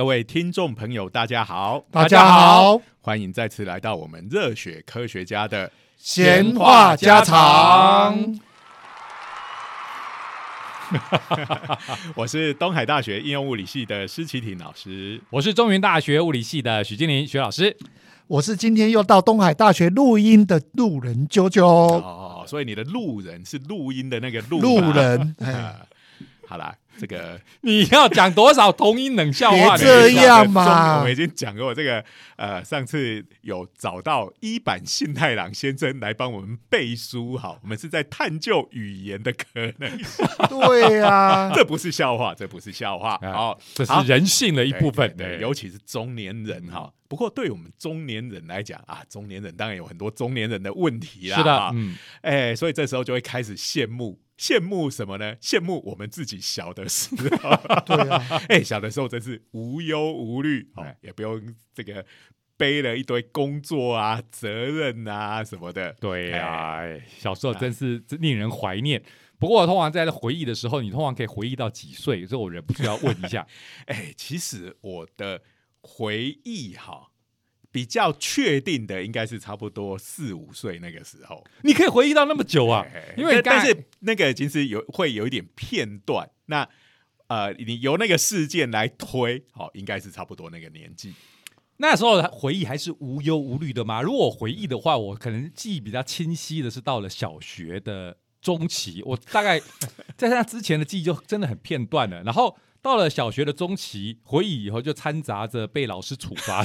各位听众朋友，大家好，大家好，欢迎再次来到我们热血科学家的闲话家常。我是东海大学应用物理系的施启廷老师，我是中原大学物理系的许金林许老师，我是今天又到东海大学录音的路人啾啾。哦，所以你的路人是录音的那个路路人，哎，好啦。这个你要讲多少同音冷笑话？这样嘛，我们已经讲过这个。呃，上次有找到一版信太郎先生来帮我们背书，好，我们是在探究语言的可能。对呀，这不是笑话，这不是笑话，好，这是人性的一部分。对，尤其是中年人哈。不过对我们中年人来讲啊，中年人当然有很多中年人的问题啦。是的，嗯，哎，所以这时候就会开始羡慕。羡慕什么呢？羡慕我们自己小的时候，对啊，哎，小的时候真是无忧无虑，也不用这个背了一堆工作啊、责任啊什么的。对呀，小时候真是令人怀念。不过，通常在回忆的时候，你通常可以回忆到几岁？所以我忍不住要问一下。哎，其实我的回忆哈。比较确定的应该是差不多四五岁那个时候，你可以回忆到那么久啊？因为但是那个其实有会有一点片段，那呃，你由那个事件来推，好，应该是差不多那个年纪。那时候回忆还是无忧无虑的吗？如果回忆的话，我可能记忆比较清晰的是到了小学的中期，我大概 在那之前的记忆就真的很片段了，然后。到了小学的中期，回忆以后就掺杂着被老师处罚，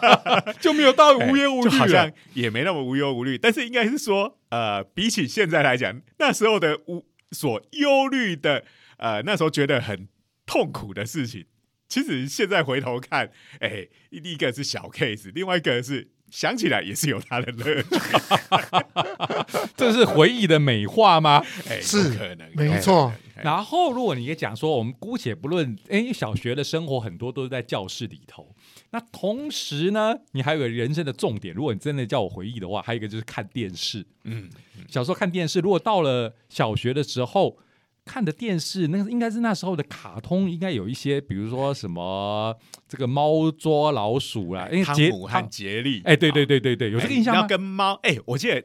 就没有到无忧无虑，好像也没那么无忧无虑。但是应该是说，呃，比起现在来讲，那时候的无所忧虑的，呃，那时候觉得很痛苦的事情，其实现在回头看，哎，第一个是小 case，另外一个是。想起来也是有他的乐趣，这是回忆的美化吗？是可能，没错。然后，如果你也讲说，我们姑且不论，哎，小学的生活很多都是在教室里头。那同时呢，你还有个人生的重点。如果你真的叫我回忆的话，还有一个就是看电视。嗯，小时候看电视，如果到了小学的时候。看的电视，那应该是那时候的卡通，应该有一些，比如说什么这个猫捉老鼠啦，汤姆和杰利，哎，对对对对对，有这个印象吗？要跟猫，哎，我记得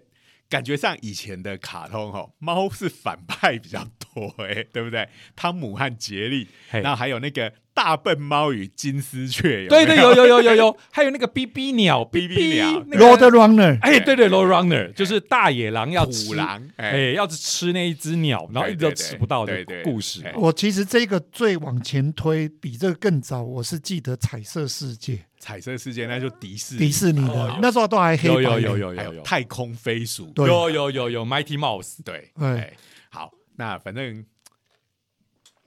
感觉上以前的卡通哦，猫是反派比较多，哎，对不对？汤姆和杰利，然后还有那个。大笨猫与金丝雀，对对，有有有有有，还有那个哔哔鸟，哔哔鸟，Road Runner，哎，对。对，Road Runner，就是大野狼要捕狼，哎，要是吃那一只鸟，然后一直都吃不到的故事。我其实这个最往前推，比这个更早，我是记得彩色世界，彩色世界那就迪士迪士尼的，那时候都还黑白，有有有有有太空飞鼠，有有有有 Mighty Mouse，对，哎，好，那反正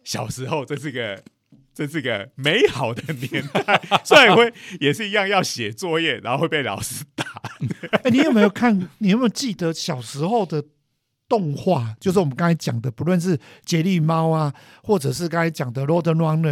小时候这是个。这是个美好的年代，虽然会也是一样要写作业，然后会被老师打。哎，你有没有看？你有没有记得小时候的动画？就是我们刚才讲的，不论是杰利猫啊，或者是刚才讲的《Road Runner》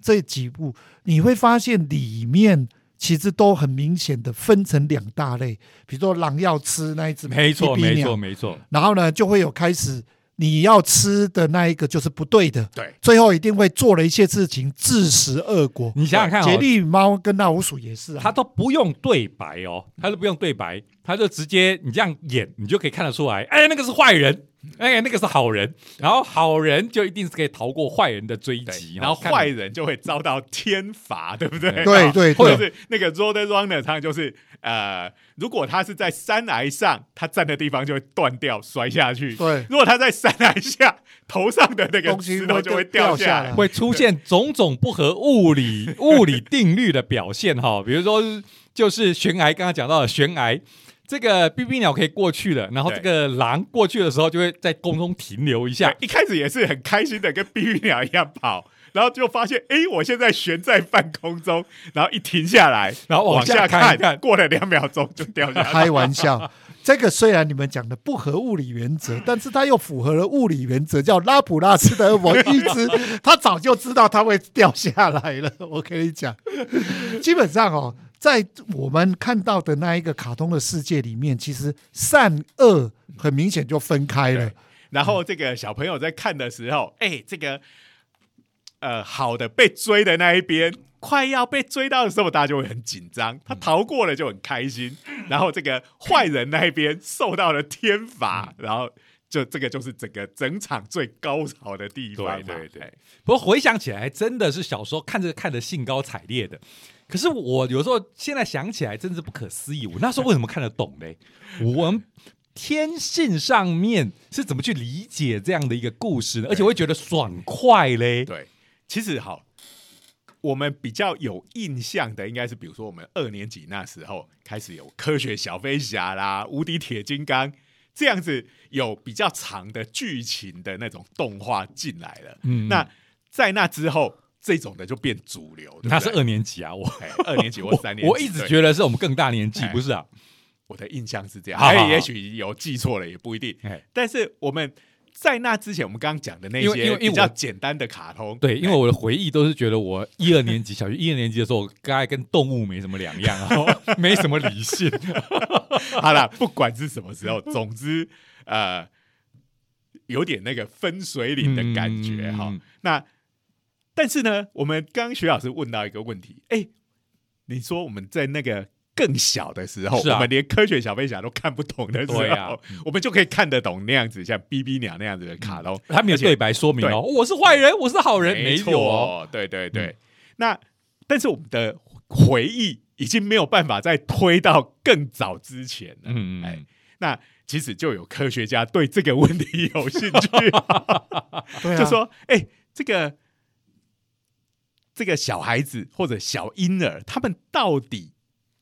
这几部，你会发现里面其实都很明显的分成两大类，比如说狼要吃那一只，没错，没错，没错。然后呢，就会有开始。你要吃的那一个就是不对的，对，最后一定会做了一些事情自食恶果。你想想看，杰利猫跟那老鼠也是，他都不用对白哦，他都不用对白，他就直接你这样演，你就可以看得出来，哎，那个是坏人，哎，那个是好人，然后好人就一定是可以逃过坏人的追击，然后坏人就会遭到天罚，对不对？对对，或者是那个 road runner，常常就是呃。如果他是在山崖上，他站的地方就会断掉，摔下去。对，如果他在山崖下，头上的那个石头就会掉下来，会出现种种不合物理物理定律的表现哈。比如说，就是悬崖，刚刚讲到的悬崖，这个 B B 鸟可以过去了，然后这个狼过去的时候就会在空中停留一下。一开始也是很开心的，跟 B B 鸟一样跑。然后就发现，哎，我现在悬在半空中，然后一停下来，然后往下看一看，过了两秒钟就掉下来。开玩笑，这个虽然你们讲的不合物理原则，但是它又符合了物理原则，叫拉普拉斯的我一直 他早就知道它会掉下来了。我跟你讲，基本上哦，在我们看到的那一个卡通的世界里面，其实善恶很明显就分开了。然后这个小朋友在看的时候，哎，这个。呃，好的，被追的那一边快要被追到的时候，大家就会很紧张；他逃过了就很开心。然后这个坏人那一边受到了天罚，然后就这个就是整个整场最高潮的地方嘛。对对对哎不过回想起来，真的是小时候看这个看的兴高采烈的。可是我有时候现在想起来，真是不可思议。我那时候为什么看得懂嘞？我们天性上面是怎么去理解这样的一个故事呢？而且会觉得爽快嘞。对，其实好，我们比较有印象的，应该是比如说我们二年级那时候开始有科学小飞侠啦、无敌铁金刚这样子有比较长的剧情的那种动画进来了。嗯那在那之后，这种的就变主流。对不对那是二年级啊，我哎二年级或 三年级，我一直对觉得是我们更大年纪，哎不是啊？我的印象是这样，哎，也许有记错了，也不一定。哎，但是我们在那之前，我们刚刚讲的那些比较简单的卡通，对，因为我的回忆都是觉得我一二年级小学 一二年级的时候，大概跟动物没什么两样，啊 没什么理性。好了，不管是什么时候，总之呃，有点那个分水岭的感觉哈、嗯那但是呢，我们刚刚徐老师问到一个问题，哎，你说我们在那个更小的时候，啊。我们连科学小飞侠都看不懂的时候，啊。我们就可以看得懂那样子像哔哔鸟那样子的卡通，他没有对白说明哦，我是坏人，我是好人，没错对对对。嗯。那但是我们的回忆已经没有办法再推到更早之前了，嗯，哎嗯，那其实就有科学家对这个问题有兴趣，就说：“哎、这个这个小孩子或者小婴儿，他们到底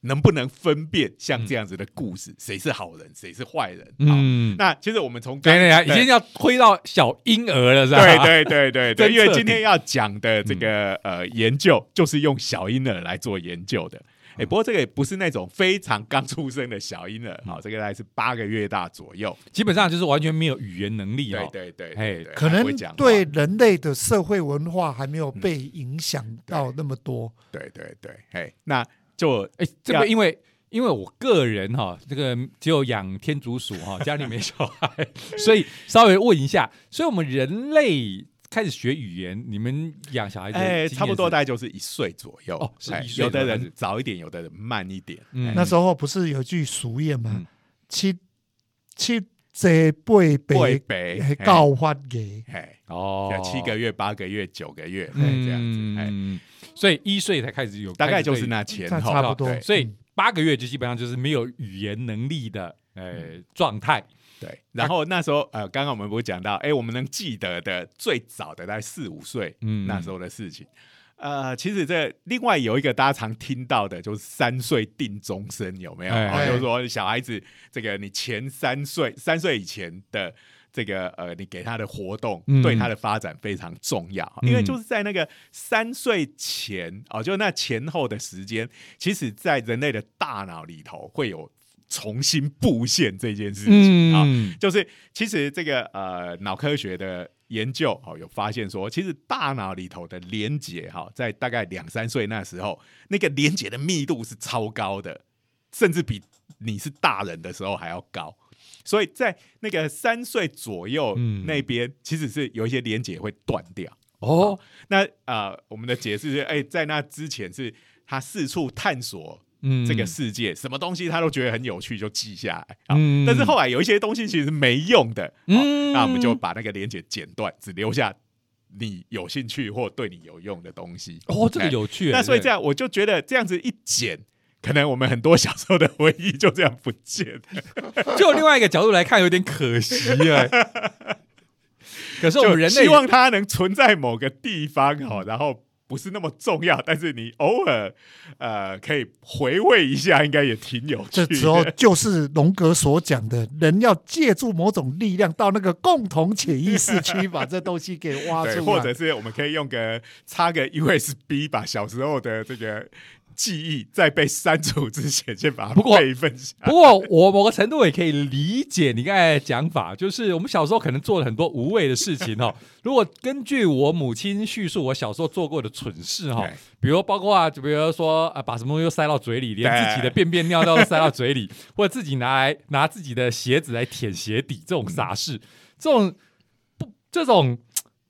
能不能分辨像这样子的故事，谁是好人，谁是坏人？”嗯，嗯，那其实我们从刚对对对，已经要推到小婴儿了，是吧？对对对对对，因为今天要讲的这个、呃研究，就是用小婴儿来做研究的。哎、不过这个也不是那种非常刚出生的小婴儿，好、这个大概是八个月大左右。基本上就是完全没有语言能力对哦。对对哎可能对人类的社会文化还没有被影响到那么多。对对对，哎，那就哎，这个因为因为我个人哈，这个只有养天竺鼠哈，家里没小孩，所以稍微问一下，所以我们人类开始学语言，你们养小孩子哎，差不多大概就是一岁左右。哦是哎一岁有的人早一点，有的人慢一点。嗯。哎。那时候不是有句俗谚吗？嗯？七七这辈北还告发给，哎，哦。有，七个月、八个月、九个月，哎，这样子，哎，嗯，所以一岁才开始有，大概就是那前那后，差不多对。所以八个月就基本上就是没有语言能力的呃状态。对，然后那时候呃，刚刚我们不是讲到，哎，我们能记得的最早的大概四五岁，嗯那时候的事情。呃，其实这另外有一个大家常听到的，就是三岁定终身，有没有？哎哦就是说小孩子这个你前三岁三岁以前的这个呃，你给他的活动嗯对他的发展非常重要，嗯因为就是在那个三岁前哦，就那前后的时间，其实在人类的大脑里头会有重新布线这件事情啊。嗯，就是其实这个呃脑科学的研究哦，有发现说，其实大脑里头的连接哈、在大概两三岁那时候，那个连接的密度是超高的，甚至比你是大人的时候还要高。所以在那个三岁左右嗯那边，其实是有一些连接会断掉。哦，那呃，我们的解释是，哎、在那之前是他四处探索嗯这个世界，什么东西他都觉得很有趣，就记下来。啊嗯但是后来有一些东西其实没用的，那我们就把那个连接剪断，只留下你有兴趣或对你有用的东西。哦，这个哎有趣。那所以这样，我就觉得这样子一剪。可能我们很多小时候的回忆就这样不见了，就另外一个角度来看，有点可惜啊。可是我们人类希望它能存在某个地方哈，然后不是那么重要，但是你偶尔呃可以回味一下，应该也挺有趣的。这时候就是荣格所讲的，人要借助某种力量到那个共同潜意识区，把这东西给挖，出来。或者是我们可以用个插个 USB，把小时候的这个记忆在被删除之前，先把它备份下。不过我某个程度也可以理解你刚才的讲法，就是我们小时候可能做了很多无谓的事情 哦。如果根据我母亲叙述我小时候做过的蠢事哈、对。比如包括啊，就比如说啊，把什么东西都塞到嘴里，连自己的便便尿尿都塞到嘴里，或者自己拿来拿自己的鞋子来舔鞋底，这种傻事，这种不这种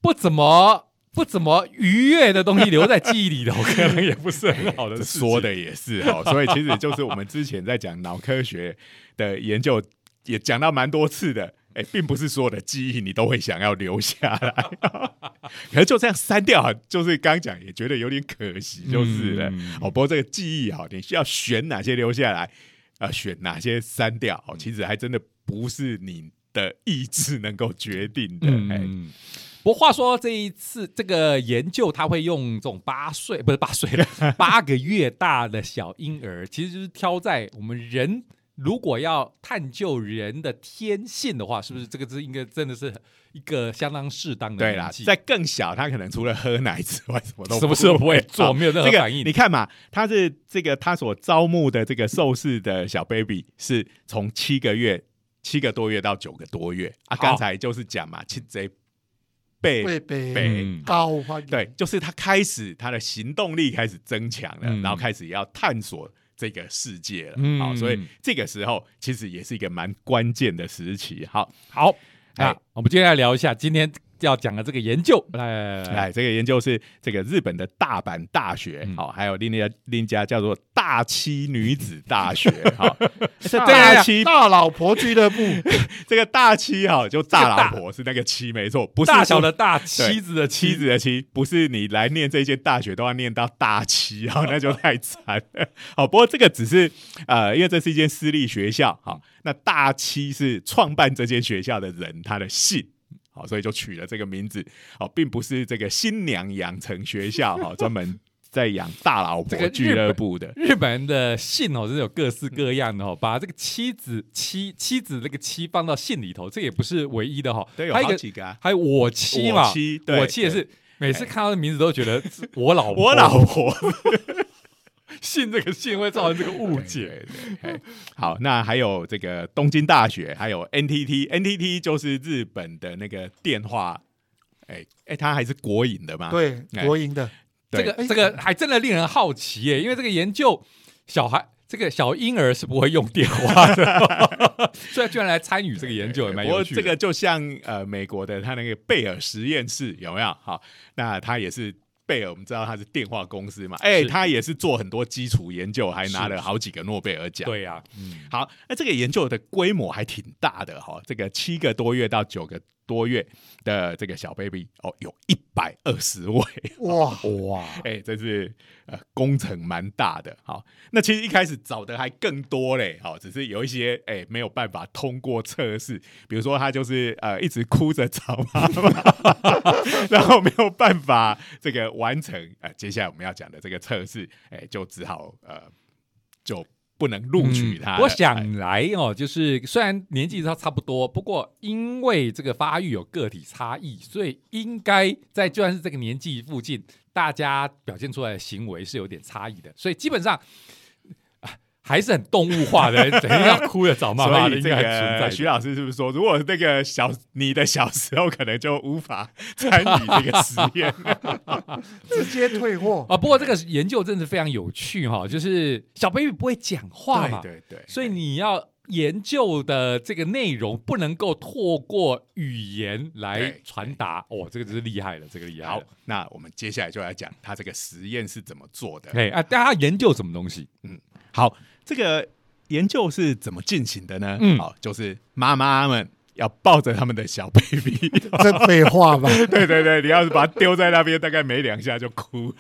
不怎么不怎么愉悦的东西留在记忆里头，可能也不是很好的事。说的也是哦，所以其实就是我们之前在讲脑科学的研究，也讲到蛮多次的。哎，并不是所有的记忆你都会想要留下来，可是就这样删掉，就是刚讲也觉得有点可惜，就是了。嗯哦，不过这个记忆哈，你需要选哪些留下来，啊，选哪些删掉，哦，其实还真的不是你的意志能够决定的。哎，嗯，不过话说这一次这个研究，他会用这种八岁 不是八岁了，八个月大的小婴儿，其实就是挑在我们人如果要探究人的天性的话，是不是这个是应该真的是一个相当适当的对啦，年纪？在更小，他可能除了喝奶之外，什么都 什么事都不会做好没有任何这个反应你看嘛，他是这个他所招募的这个受试的小 baby 是从七个月、七个多月到九个多月啊。好刚才就是讲嘛，七贼被会被嗯。高欢迎。对，就是他开始他的行动力开始增强了，嗯。然后开始要探索这个世界了。嗯。好，所以这个时候其实也是一个蛮关键的时期。好，好，那哎我们接下来聊一下今天要讲的这个研究。来，来，这个研究是这个日本的大阪大学，嗯好、还有另一家另一家叫做大七女子大学，好、这大大七大老婆俱乐部，这个大七哈、就大老婆是那个七没错，不是大小的大，妻子的妻妻子的妻，不是你来念这间大学都要念到大七啊、那就太惨了。好，不过这个只是呃，因为这是一间私立学校，好，那大七是创办这间学校的人他的姓。好，所以就取了这个名字。好，并不是这个新娘养成学校，哈，专门在养大老这个婆俱乐部的。日本人的姓哦，是有各式各样的哦，把这个妻子妻妻子这个妻放到姓里头，这也不是唯一的哈、哦。对，有还有几个啊。还有我妻嘛，我妻我妻也是，每次看到的名字都觉得我老婆，我老婆 姓这个信会造成这个误解。对对对好，那还有这个东京大学，还有 NTT，NTT 就是日本的那个电话，哎哎，它还是国营的嘛？对哎国营的，这个这个还真的令人好奇耶，因为这个研究小孩。这个小婴儿是不会用电话的，所以居然来参与这个研究，也蛮有趣的。这个就像呃美国的他那个贝尔实验室有没有？好，那他也是。贝尔，我们知道他是电话公司嘛，哎、是。他也是做很多基础研究，还拿了好几个诺贝尔奖。对呀、嗯，好，那这个研究的规模还挺大的哈，这个七个多月到九个多月的这个小 baby 哦，有一百二十位，哇，哇，哎、这是呃工程蛮大的。好，那其实一开始找的还更多嘞，好，只是有一些哎、没有办法通过测试，比如说他就是呃一直哭着找妈妈，然后没有办法这个完成呃接下来我们要讲的这个测试，哎、就只好呃就不能录取他了、我哎想来哦，就是虽然年纪差差不多，不过因为这个发育有个体差异，所以应该在就算是这个年纪附近，大家表现出来的行为是有点差异的，所以基本上。啊还是很动物化的，整天要哭着找妈妈的，应该存在徐老师是不是说，如果那个小你的小时候可能就无法参与这个实验？直接退货。啊，不过这个研究真的是非常有趣哈、就是小 baby 不会讲话嘛，对对对，所以你要研究的这个内容不能够透过语言来对传达，哦，这个真是厉害了，这个厉害好。，那我们接下来就来讲他这个实验是怎么做的。哎啊，大家研究什么东西？嗯好，这个研究是怎么进行的呢？嗯好，就是妈妈们要抱着他们的小 baby，这废话吧？对对对，你要是把它丢在那边，大概没两下就哭。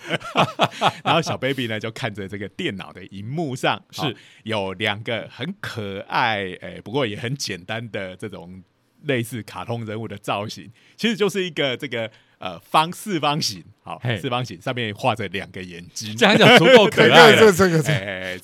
然后小 baby 呢，就看着这个电脑的荧幕上，是有两个很可爱，哎，不过也很简单的这种类似卡通人物的造型，其实就是一个这个呃方四方形，好四方形上面画着两个眼睛，这样讲足够可爱 了。这这个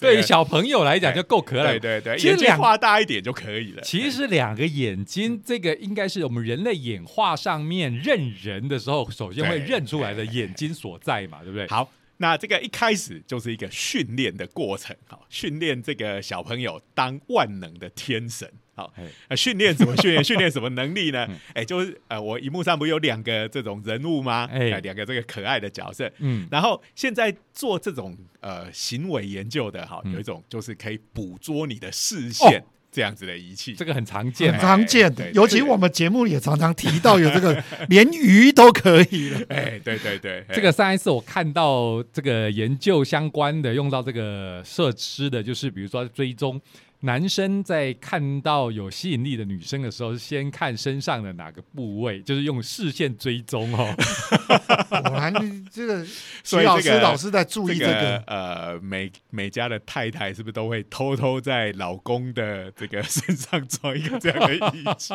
对个小朋友来讲就够可爱了。对对对，其实两眼睛画大一点就可以了。其实两个眼睛，这个应该是我们人类演化上面认人的时候，首先会认出来的眼睛所在嘛，对不对？好，那这个一开始就是一个训练的过程，好，训练这个小朋友当万能的天神。好哎，呃，训练怎么训练？训练什么能力呢嗯？哎、就是呃，我荧幕上不有两个这种人物吗？哎哎、两个这个可爱的角色。嗯，然后现在做这种呃行为研究的哈，嗯有一种就是可以捕捉你的视线。这样子的仪器。这个很常见很。常见的，尤其我们节目也常常提到有这个，连鱼都可以了。哎，对对对，这个上一次我看到这个研究相关的用到这个设施的，就是比如说追踪男生在看到有吸引力的女生的时候，是先看身上的哪个部位，就是用视线追踪哦。果然 这个徐老师这个老师在注意这这个，呃，每每家的太太是不是都会偷偷在老公的这个身上装一个这样的仪器？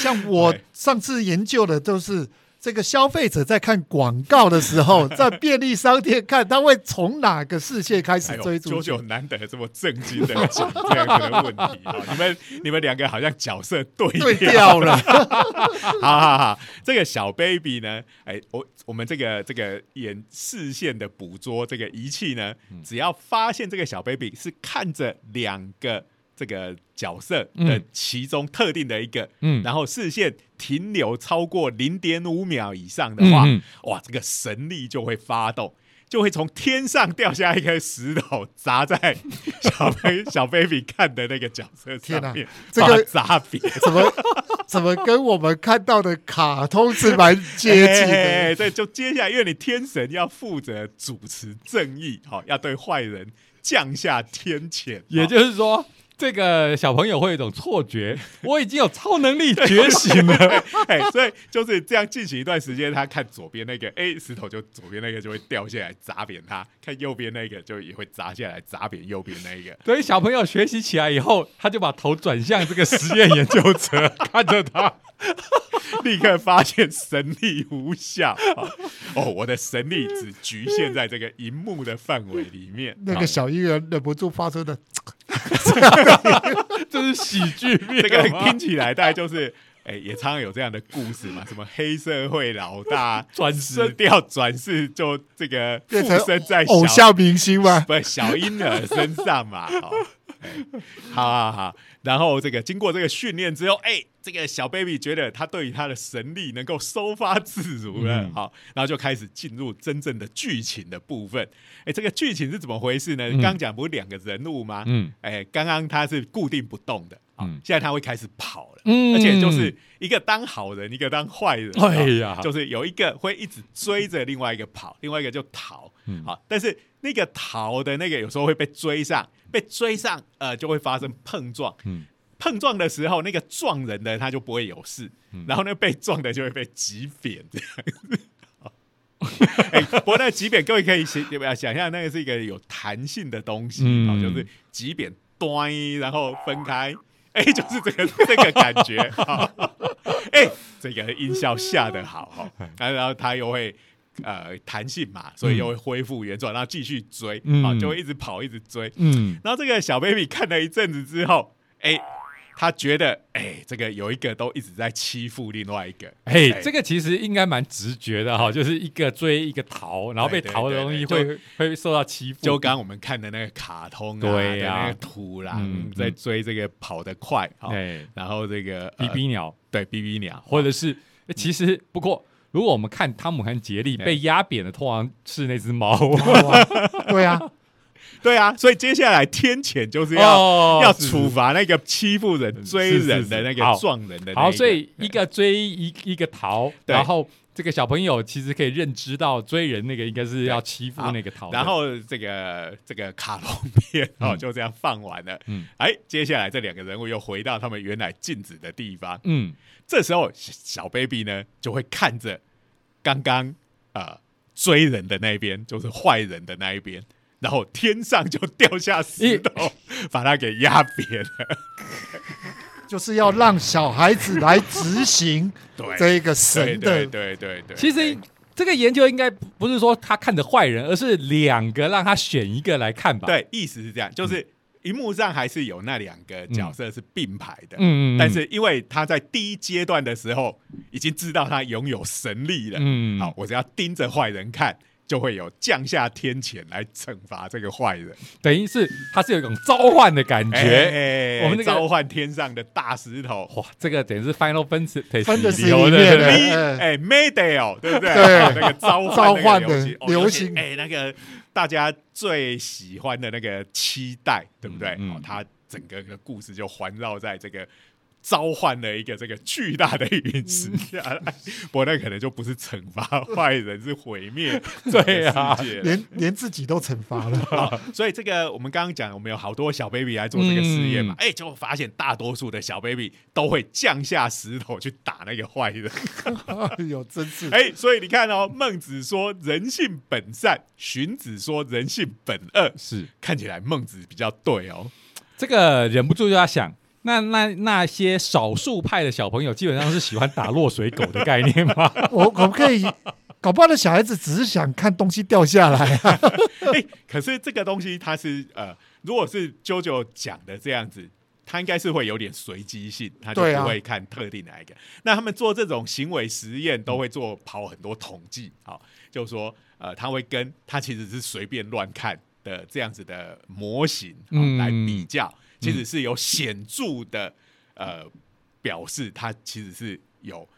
像我上次研究的都是。这个消费者在看广告的时候，在便利商店看，他会从哪个视线开始追逐去？九九难得这么震惊的讲这样子的问题啊！你们你们两个好像角色对调了，好好好，这个小 baby 呢，哎，我我们这个这个眼视线的捕捉这个仪器呢，只要发现这个小 baby 是看着两个这个角色的嗯其中特定的一个，嗯然后视线停留超过零点五秒以上的话，哇，这个神力就会发动。就会从天上掉下一颗石头砸在小 baby 小 baby 看的那个角色上面，这个砸扁。怎么 怎么跟我们看到的卡通是蛮接近的？哎对，就接下来，因为你天神要负责主持正义，好、要对坏人降下天谴，也就是说，这个小朋友会有一种错觉，我已经有超能力觉醒了。哎，所以就是这样进行一段时间，他看左边那个，哎，石头就左边那个就会掉下来砸扁他；看右边那个就也会砸下来砸扁右边那个。所以小朋友学习起来以后，他就把头转向这个实验研究者，看着他。立刻发现神力无效。好哦，我的神力只局限在这个荧幕的范围里面。那个小婴儿忍不住发出的，这是喜剧片这个听起来大概就是，哎、也常常有这样的故事嘛，什么黑社会老大转世掉转世，就这个附变成身在偶像明星嘛？不是小婴儿身上嘛。好好好，然后这个经过这个训练之后，哎、这个小 baby 觉得他对于他的神力能够收发自如了，嗯好，然后就开始进入真正的剧情的部分。哎、这个剧情是怎么回事呢？嗯刚讲不是两个人物吗？嗯哎，刚刚他是固定不动的，嗯。嗯，现在他会开始跑了，嗯。而且就是一个当好人，一个当坏人，哎呀。哦就是有一个会一直追着另外一个跑，另外一个就逃，嗯。好，但是那个逃的那个有时候会被追上，被追上，呃，就会发生碰撞，嗯。碰撞的时候，那个撞人的他就不会有事，嗯。然后那个被撞的就会被挤扁这样。子。哎、不过那个挤扁，各位可以想想象，那个是一个有弹性的东西，嗯。哦，就是挤扁端，然后分开，哎、就是这个这个感觉，哈哎、这个音效下的好哈，然后然后它又会呃弹性嘛，所以又会恢复原状，然后继续追，嗯啊、就会一直跑，一直追，嗯。然后这个小 baby 看了一阵子之后，哎、他觉得，哎、这个有一个都一直在欺负另外一个，嘿，哎。这个其实应该蛮直觉的哈，就是一个追一个逃，然后被逃的东西对会会受到欺负。就刚刚我们看的那个卡通啊，对呀。的那个土狼、嗯在追这个跑得快，然后这个比呃比鸟，对比比鸟，或者是诶其实不过，如果我们看汤姆和杰利哎被压扁的，通常是那只猫。对啊，对啊，所以接下来天谴就是要、哦要处罚那个欺负人、追人的那个撞人的那个。好，所以一个追一一个逃，对然后这个小朋友其实可以认知到追人那个应该是要欺负那个逃，然后这个这个卡通片哦、嗯就这样放完了。嗯哎，接下来这两个人物又回到他们原来静止的地方。嗯这时候小小 baby 呢就会看着刚刚呃追人的那一边，就是坏人的那一边，然后天上就掉下石头，把他给压扁了。就是要让小孩子来执行 对，这个对神对的对对对。其实这个研究应该不是说他看着坏人，而是两个让他选一个来看吧。，对意思是这样，就是荧幕上还是有那两个角色是并排的。嗯嗯，但是因为他在第一阶段的时候已经知道他拥有神力了，嗯好，我只要盯着坏人看，就会有降下天谴来惩罚这个坏人。等于是他是有一种召唤的感觉。哎我们那个召唤天上的大石头，哇，这个等于是 Final Fantasy，Fantasy 流的里面的咪哎哎 Mayday 对不对？对哦那个召召唤唤的流行哎，那个大家最喜欢的那个期待，对不对？嗯嗯哦，他整个的故事就环绕在这个。召唤了一个这个巨大的陨石下来，不过那可能就不是惩罚坏人，是毁灭对啊连连自己都惩罚了。所以这个我们刚刚讲，我们有好多小 baby 来做这个实验嘛，哎、就发现大多数的小 baby 都会降下石头去打那个坏人。哎呦，真是。哎、所以你看哦，孟子说人性本善，荀子说人性本恶，是。看起来孟子比较对哦。这个忍不住就要想，那那那些少数派的小朋友，基本上是喜欢打落水狗的概念吗？我可不可以？搞不好的小孩子只是想看东西掉下来啊！哎、可是这个东西它是呃，如果是 JoJo 讲的这样子。他应该是会有点随机性，他就不会看特定哪一个。那他们做这种行为实验都会做跑很多统计，好，就是说呃，他会跟他其实是随便乱看的这样子的模型、来比较，其实是有显著的呃表示，他其实是有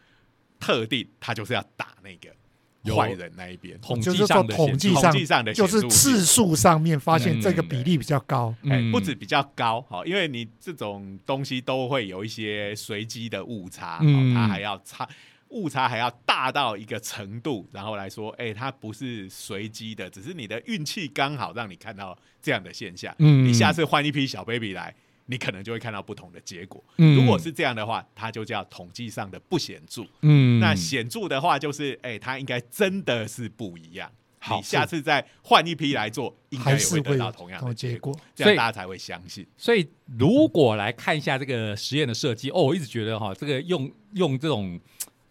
特定，他就是要打那个有坏人那一边。统就是说计上的统计上上的就是次数上面发现嗯这个比例比较高。哎、嗯不止比较高，好，因为你这种东西都会有一些随机的误差，嗯哦，它还要差误差还要大到一个程度，然后来说，哎、它不是随机的，只是你的运气刚好让你看到这样的现象。嗯你下次换一批小 baby 来，你可能就会看到不同的结果。嗯如果是这样的话，它就叫统计上的不显著。嗯那显著的话，就是哎、它应该真的是不一样。好你下次再换一批来做，应该也会得到同样的结果。这样大家才会相信。所以如果来看一下这个实验的设计，哦，我一直觉得哈，这个用用这种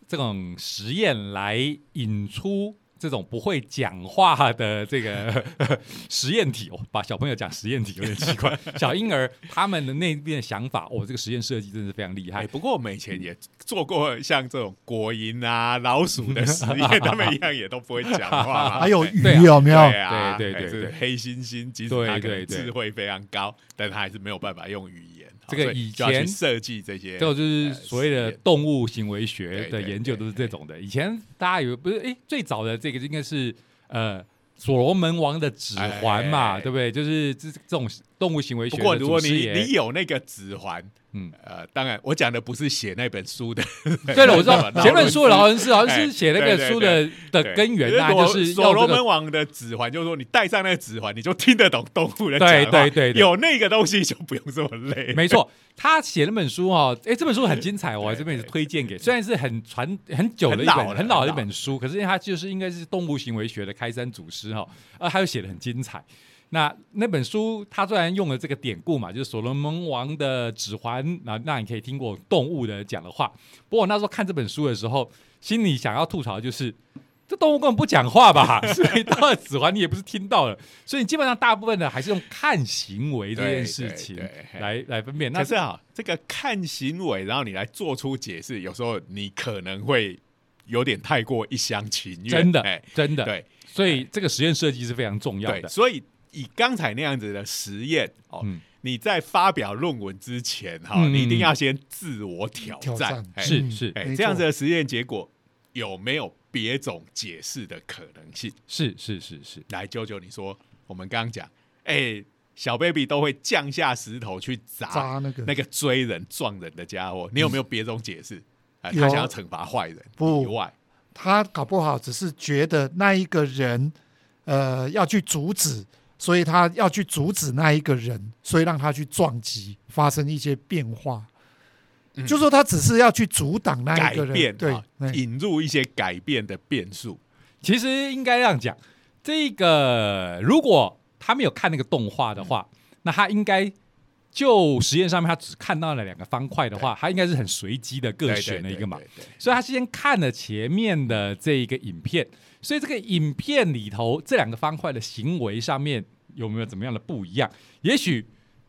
这种实验来引出这种不会讲话的这个 实验体，哦，把小朋友讲实验体有点奇怪。小婴儿他们的那边的想法，哦，这个实验设计真的是非常厉哎、害。不过我们以前也做过像这种果蝇啊、老鼠的实验，他们一样也都不会讲话。还有哎鱼有没有？对啊，对对对黑猩猩，即使对它可对对能智慧非常高，但它还是没有办法用语言。好这个以前设计这些，这个就是所谓的动物行为学的研究都是这种的。以前大家以为不是，哎，最早的这个应该是呃所罗门王的指环嘛，哎对不对？就是这这种动物行为学不的过如果你你有那个指环，嗯，呃，当然我讲的不是写那本书的，对了，我知道劳伦斯前本书的劳伦斯好像哎是写那个书的的根源啊，就是所罗门王的指环，就是说你戴上那个指环，你就听得懂动物的对对对对。有那个东西就不用这么累。没错，他写那本书哦，哎，这本书很精彩，我对这边也是推荐给，虽然是很传很久的一本很老的一本书，可是它就是应该是动物行为学的开山祖师哈，啊，他又写的很精彩。那那本书，他虽然用了这个典故嘛，就是所罗门王的指环，那那你可以听过动物的讲的话。不过我那时候看这本书的时候，心里想要吐槽的就是，这动物根本不讲话吧？所以到了指环你也不是听到了，所以你基本上大部分的还是用看行为这件事情来来分辨。那可是啊，这个看行为，然后你来做出解释，有时候你可能会有点太过一厢情愿。真的哎，真的，对所以这个实验设计是非常重要，的。所以以刚才那样子的实验哦，嗯，你在发表论文之前哈，嗯。你一定要先自我挑战是是哎这样子的实验结果有没有别种解释的可能性？是是是是，来，舅舅，你说我们刚刚讲，哎，小 baby 都会降下石头去砸扎那个。那个追人撞人的家伙，你有没有别种解释？啊，有他想要惩罚坏人不。以外，他搞不好只是觉得那一个人，呃，要去阻止，所以他要去阻止那一个人，所以让他去撞击，发生一些变化。嗯就说他只是要去阻挡那改一个人，变对引入一些改变的变数。其实应该这样讲，这个如果他没有看那个动画的话，那他应该就实验上面他只看到了两个方块的话，他应该是很随机的各对选了一个嘛。，所以他先看了前面的这一个影片，所以这个影片里头这两个方块的行为上面有没有怎么样的不一样？也许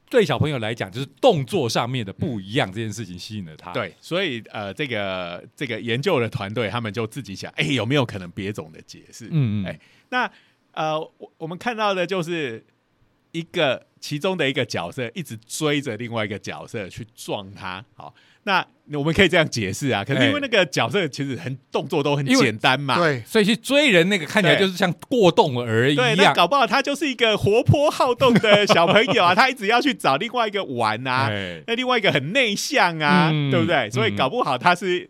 对小朋友来讲，就是动作上面的不一样这件事情吸引了他。，对，所以呃，这个这个研究的团队他们就自己想，哎，有没有可能别种的解释？嗯嗯，哎那呃，我我们看到的就是一个其中的一个角色一直追着另外一个角色去撞他。好，那我们可以这样解释啊。可是因为那个角色其实很动作都很简单嘛，对，所以去追人那个看起来就是像过动而已对，那。搞不好他就是一个活泼好动的小朋友啊，他一直要去找另外一个玩啊，哎那另外一个很内向啊，嗯对不对？所以嗯搞不好他是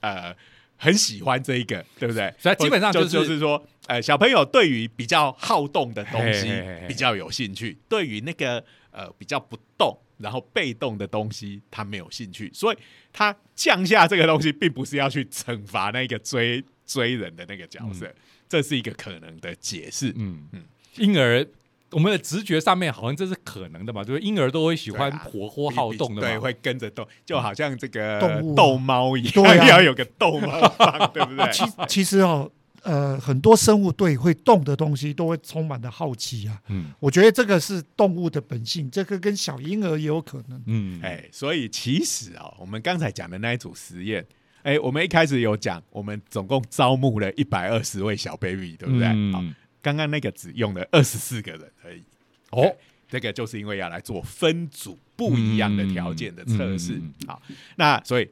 呃很喜欢这一个，对不对？所以基本上就就是就是说，呃，小朋友对于比较好动的东西比较有兴趣，对于那个呃比较不动。然后被动的东西他没有兴趣，所以他降下这个东西，并不是要去惩罚那个追追人的那个角色，这是一个可能的解释。嗯嗯婴儿我们的直觉上面好像这是可能的嘛，就是婴儿都会喜欢活泼好动的对，嘛。会跟着动，就好像这个动物啊逗猫一样，对啊 要有个逗猫棒，对不对？其其实哦，呃，很多生物对会动的东西都会充满了好奇啊。嗯我觉得这个是动物的本性，这个跟小婴儿也有可能。嗯，哎，所以其实啊、我们刚才讲的那一组实验，哎，我们一开始有讲，我们总共招募了一百二十位小 baby，对不对？嗯好，刚刚那个只用了二十四个人而已。哦，这个就是因为要来做分组不一样的条件的测试。嗯嗯好，那所以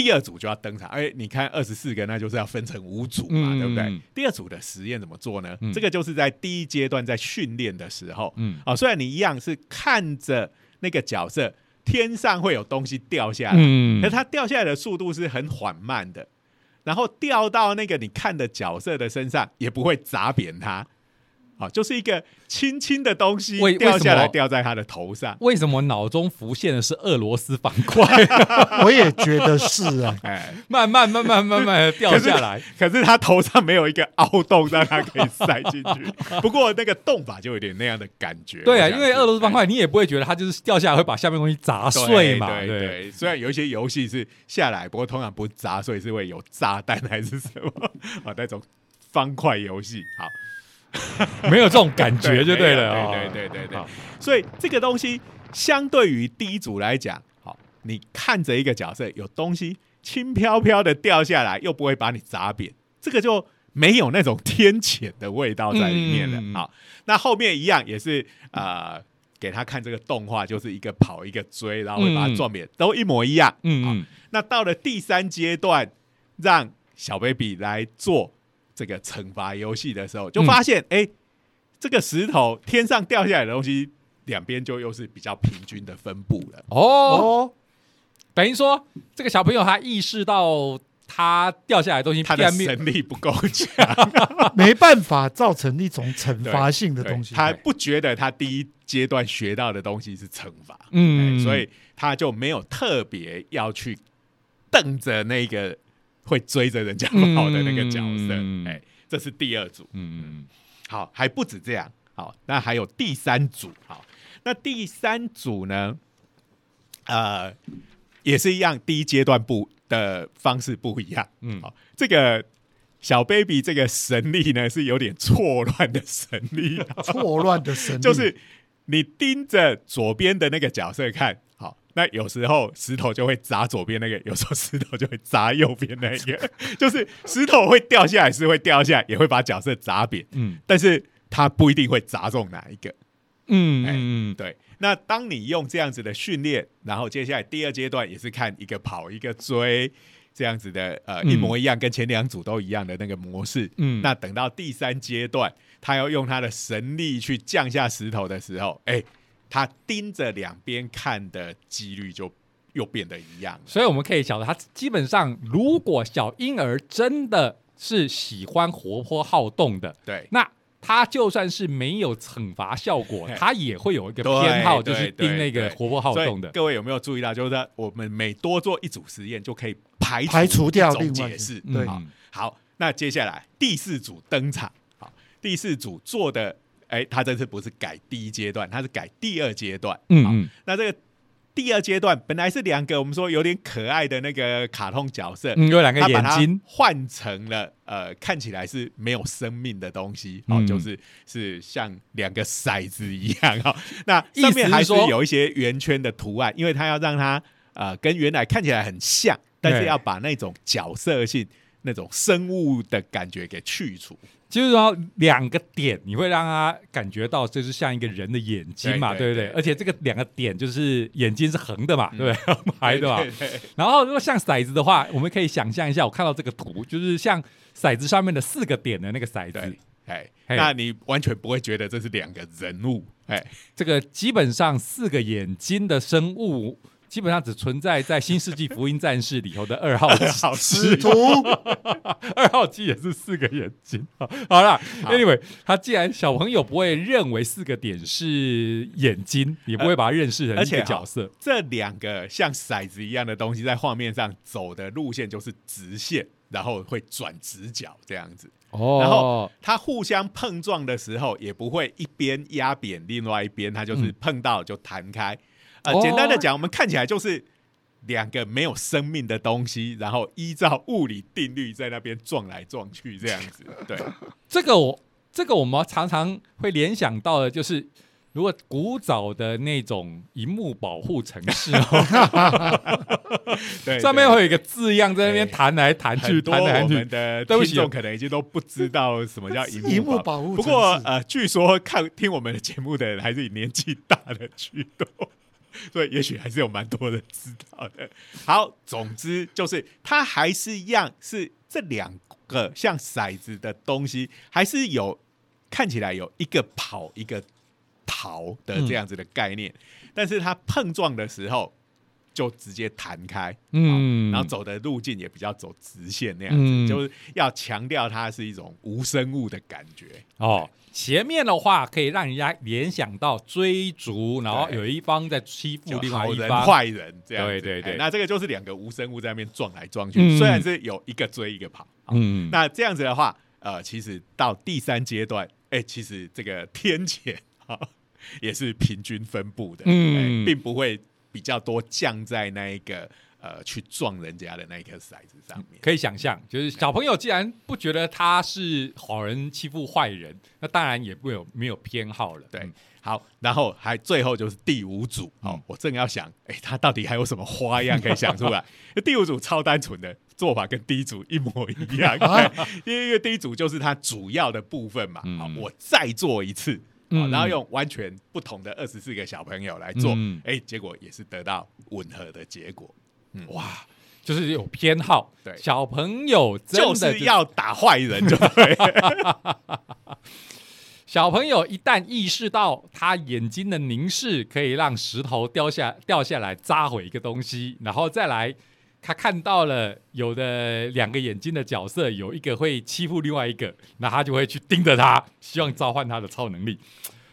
第二组就要登场。哎，你看二十四个，那就是要分成五组嘛，嗯对不对嗯？第二组的实验怎么做呢？嗯这个就是在第一阶段在训练的时候，嗯啊、虽然你一样是看着那个角色天上会有东西掉下来，嗯可是它掉下来的速度是很缓慢的，然后掉到那个你看的角色的身上也不会砸扁它。啊，就是一个轻轻的东西掉下来，掉在他的头上。为什么脑中浮现的是俄罗斯方块，我也觉得是啊。哎，慢慢慢慢慢慢的掉下来？可是他头上没有一个凹洞让他可以塞进去。不过那个洞法就有点那样的感觉。对啊，因为俄罗斯方块你也不会觉得它就是掉下来会把下面东西砸碎嘛，对对对，虽然有一些游戏是下来，不过通常不是砸碎，是会有炸弹还是什么啊那种方块游戏。好，没有这种感觉就对了。对哦对对对对好所以这个东西相对于第一组来讲，好，你看着一个角色有东西轻飘飘的掉下来，又不会把你砸扁，这个就没有那种天谴的味道在里面了。嗯好，那后面一样也是呃。给他看这个动画，就是一个跑一个追，然后会把他撞扁，都一模一样。好嗯嗯那到了第三阶段，让小 baby 来做这个惩罚游戏的时候，就发现，哎、这个石头天上掉下来的东西，两边就又是比较平均的分布了。哦，哦，等于说这个小朋友他意识到他掉下来的东西他的神力不够强，没办法造成一种惩罚性的对东西。他不觉得他第一阶段学到的东西是惩罚，嗯。哎所以他就没有特别要去瞪着那个会追着人家跑的那个角色。嗯。哎、这是第二组。嗯嗯好，还不止这样，好，那还有第三组，好，那第三组呢，呃，也是一样，第一阶段不的方式不一样，嗯。好，这个小 baby 这个神力呢是有点错乱的神力，错乱的神力，就是你盯着左边的那个角色看，好，那有时候石头就会砸左边那个，有时候石头就会砸右边那个，就是石头会掉下来是会掉下来，也会把角色砸扁，嗯但是它不一定会砸中哪一个。嗯哎嗯对，那当你用这样子的训练，然后接下来第二阶段也是看一个跑一个追这样子的，呃，嗯一模一样，跟前两组都一样的那个模式。嗯那等到第三阶段，他要用他的神力去降下石头的时候，哎，他盯着两边看的几率就又变得一样了。所以我们可以晓得，他基本上如果小婴儿真的是喜欢活泼好动的，对，那他就算是没有惩罚效果，他也会有一个对偏好，就是盯那个活泼好动的。各位有没有注意到，就是说我们每多做一组实验，就可以排排除掉一种解释。对好，好，那接下来第四组登场。好，第四组做的，哎，他这次不是改第一阶段，他是改第二阶段。嗯嗯那这个第二阶段本来是两个我们说有点可爱的那个卡通角色，嗯，有两个眼睛，换成了呃看起来是没有生命的东西，哦，嗯就是是像两个骰子一样哈、哦。那上面还是有一些圆圈的图案，因为它要让它呃跟原来看起来很像，但是要把那种角色性、那种生物的感觉给去除。就是说两个点，你会让他感觉到这是像一个人的眼睛嘛，对不对？而且这个两个点就是眼睛是横的嘛，对不对？排的嘛。对对对然后如果像骰子的话，我们可以想象一下，我看到这个图，就是像骰子上面的四个点的那个骰子，哎，那你完全不会觉得这是两个人物，哎，这个基本上四个眼睛的生物。基本上只存在在《新世纪福音战士》里头的二号 机，好使徒 二号机也是四个眼睛。好 了，Anyway，他既然小朋友不会认为四个点是眼睛，也不会把它认识成一个角色。这两个像骰子一样的东西，在画面上走的路线就是直线，然后会转直角这样子。哦然后它互相碰撞的时候，也不会一边压扁另外一边，它就是嗯碰到就弹开。简单的讲，我们看起来就是两个没有生命的东西，然后依照物理定律在那边撞来撞去这样子。对，这个我这个我们常常会联想到的就是。如果古早的那种荧幕保护城市哦，对，上面会有一个字样在那边弹来弹去，多弹来弹去我们。的对不起听众可能已经都不知道什么叫荧荧幕保护不过呃，据说看听我们的节目的人还是以年纪大的居多，所以也许还是有蛮多人知道的。好，总之就是它还是一样是这两个像骰子的东西，还是有看起来有一个跑一个逃的这样子的概念，但是它碰撞的时候就直接弹开，嗯。然后走的路径也比较走直线那样子，嗯。就是要强调它是一种无生物的感觉。哦，前面的话可以让人家联想到追逐，然后有一方在欺负就另外一方。坏人这样子，对对对。哎那这个就是两个无生物在那边撞来撞去，嗯。虽然是有一个追一个跑，嗯，那这样子的话，呃，其实到第三阶段，哎、其实这个天谴啊也是平均分布的，嗯。哎并不会比较多降在那一个呃去撞人家的那一颗骰子上面。可以想象，就是小朋友既然不觉得他是好人欺负坏人，那当然也不有没有偏好了。对嗯，好，然后还最后就是第五组，哦，嗯我正要想，哎、他到底还有什么花样可以想出来？第五组超单纯的做法跟第一组一模一样，因为第一组就是它主要的部分嘛，嗯好，我再做一次。然后用完全不同的二十四个小朋友来做，哎、嗯结果也是得到吻合的结果，哇，就是有偏好。对小朋友真就的是要打坏人就对。小朋友一旦意识到他眼睛的凝视可以让石头掉下掉下来砸毁一个东西，然后再来他看到了有的两个眼睛的角色，有一个会欺负另外一个，那他就会去盯着他，希望召唤他的超能力。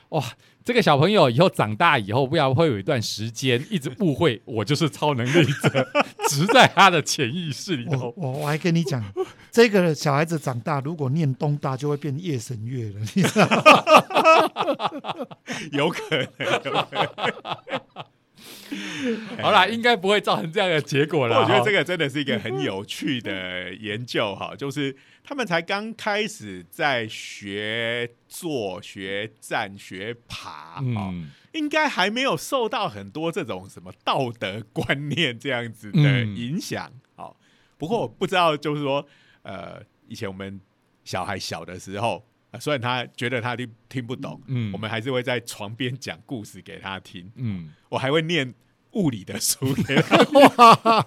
哇，这个小朋友以后长大以后，不要会有一段时间一直误会我就是超能力者，植在他的潜意识里我头。我我还跟你讲，这个小孩子长大如果念东大，就会变夜神月了，你知道吗？有可能，有可能 好啦，应该不会造成这样的结果了。我觉得这个个真的是一个很有趣的研究哈，就是他们才刚开始在学坐、学站、学爬，啊，嗯应该还没有受到很多这种什么道德观念这样子的嗯影响。好，不过我不知道，就是说，呃，以前我们小孩小的时候。呃虽然他觉得他听听不懂，嗯。我们还是会在床边讲故事给他听。嗯，我还会念物理的书给他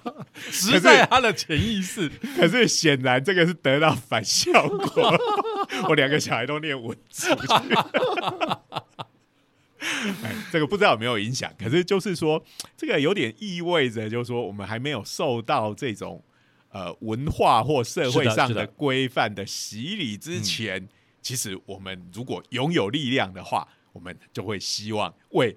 植 在他的潜意识。可是显然这个是得到反效果，我两个小孩都念文字。去。哎，这个不知道有没有影响，可是就是说，这个有点意味着，就是说，我们还没有受到这种呃文化或社会上的规范的洗礼之前，其实我们如果拥有力量的话，我们就会希望为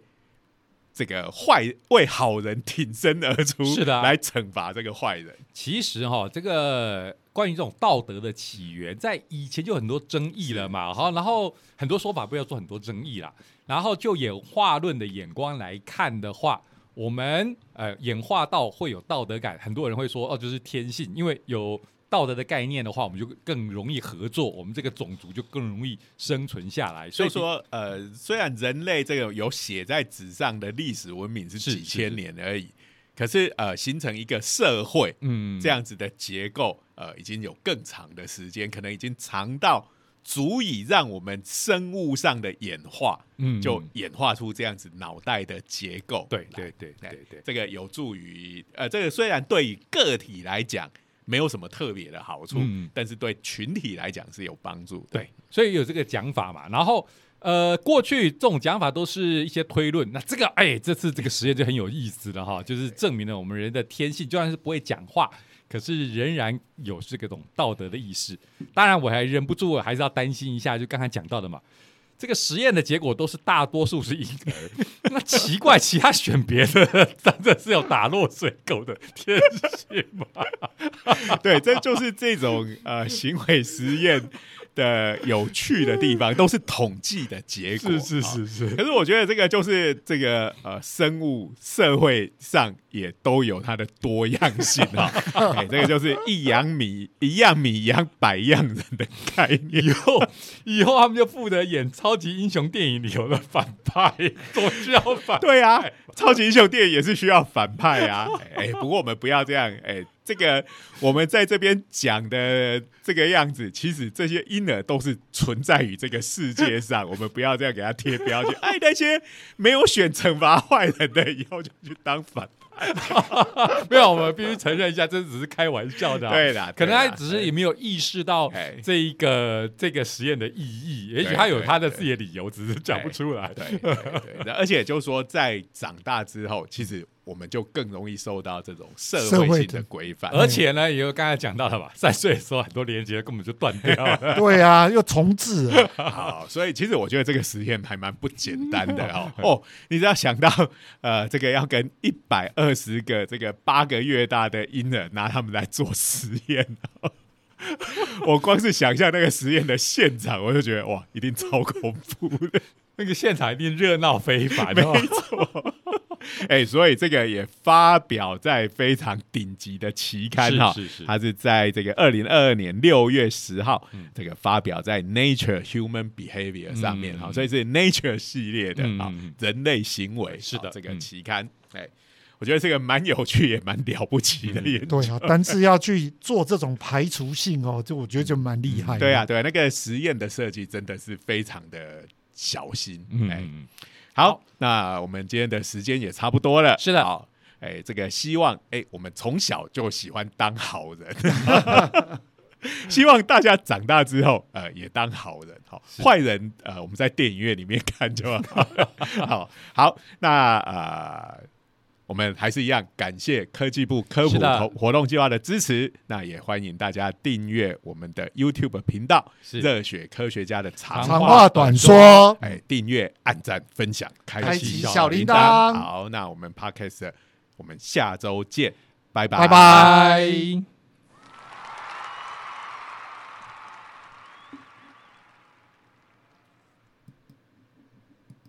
这个坏为好人挺身而出，是的来惩罚这个坏人。其实哈，这个关于这种道德的起源，在以前就很多争议了嘛。哈，然后很多说法不要做很多争议啦。然后就演化论的眼光来看的话，我们呃演化到会有道德感，很多人会说哦，就是天性，因为有道德的概念的话，我们就更容易合作，我们这个种族就更容易生存下来。所以说，呃，虽然人类这个有写在纸上的历史文明是是几千年而已，可是呃，形成一个社会嗯，这样子的结构，呃，已经有更长的时间，可能已经长到足以让我们生物上的演化，嗯就演化出这样子脑袋的结构。对对对对对，这个有助于呃，这个虽然对于个体来讲没有什么特别的好处，嗯但是对群体来讲是有帮助的。对，所以有这个讲法嘛。然后呃，过去这种讲法都是一些推论，那这个哎，这次这个实验就很有意思了哈，就是证明了我们人的天性，就算是不会讲话。可是仍然有这个种道德的意识，当然我还忍不住我还是要担心一下，就刚才讲到的嘛，这个实验的结果都是大多数是婴儿，那奇怪，其他选别的真的是有打落水狗的天性吗？对，这就是这种呃行为实验的有趣的地方，都是统计的结果。是是是是，可是我觉得这个就是这个呃生物社会上也都有它的多样性啊、哎，这个就是一样米一样米养百样人的概念。以后以后他们就负责演超级英雄电影里头的反派，多需要反派。对啊，超级英雄电影也是需要反派啊。哎、不过我们不要这样，哎、这个我们在这边讲的这个样子，其实这些婴儿都是存在于这个世界上，我们不要这样给他贴标签。哎，那些没有选惩罚坏人的，以后就去当反派。没有，我们必须承认一下，这只是开玩笑的啊、对啦，可能他只是也没有意识到哎这一个这个实验的意义，也许他有他的自己的理由，只是讲不出来。对，而且就是说，在长大之后，其实我们就更容易受到这种社社会会性的的规范。而且呢，也有刚才讲到了吧，三岁的时候很多连接根本就断掉了。对啊，又重置了，好，所以其实我觉得这个实验还蛮不简单的哦。哦，你只要想到呃，这个要跟一百二十个这个八个月大的婴儿拿他们来做实验、哦，我光是想象那个实验的现场，我就觉得哇，一定超恐怖的。那个现场一定热闹非凡没哦。错。哎、所以这个也发表在非常顶级的期刊哈，是是是它是在这个二零二二年六月十号，嗯这个发表在 Nature Human Behavior 上面哈、嗯所以是 Nature 系列的啊、人类行为是的啊这个嗯期刊，哎、我觉得这个蛮有趣也蛮了不起的研究。对啊，但是要去做这种排除性哦，就我觉得就蛮厉害的。对啊，对啊，那个实验的设计真的是非常的小心。哎、嗯，好，那我们今天的时间也差不多了。是的好，哎，这个希望哎，我们从小就喜欢当好人，希望大家长大之后呃也当好人。好，坏人呃我们在电影院里面看就好。好，好，那呃。我们还是一样，感谢科技部科普活活动计划的支持。那也欢迎大家订阅我们的 YouTube 频道“是热血科学家”的长话话短说，哎，订阅、按赞、分享、开开启启小铃铛。好，那我们 Podcast，我们下周见，拜拜，拜拜。拜。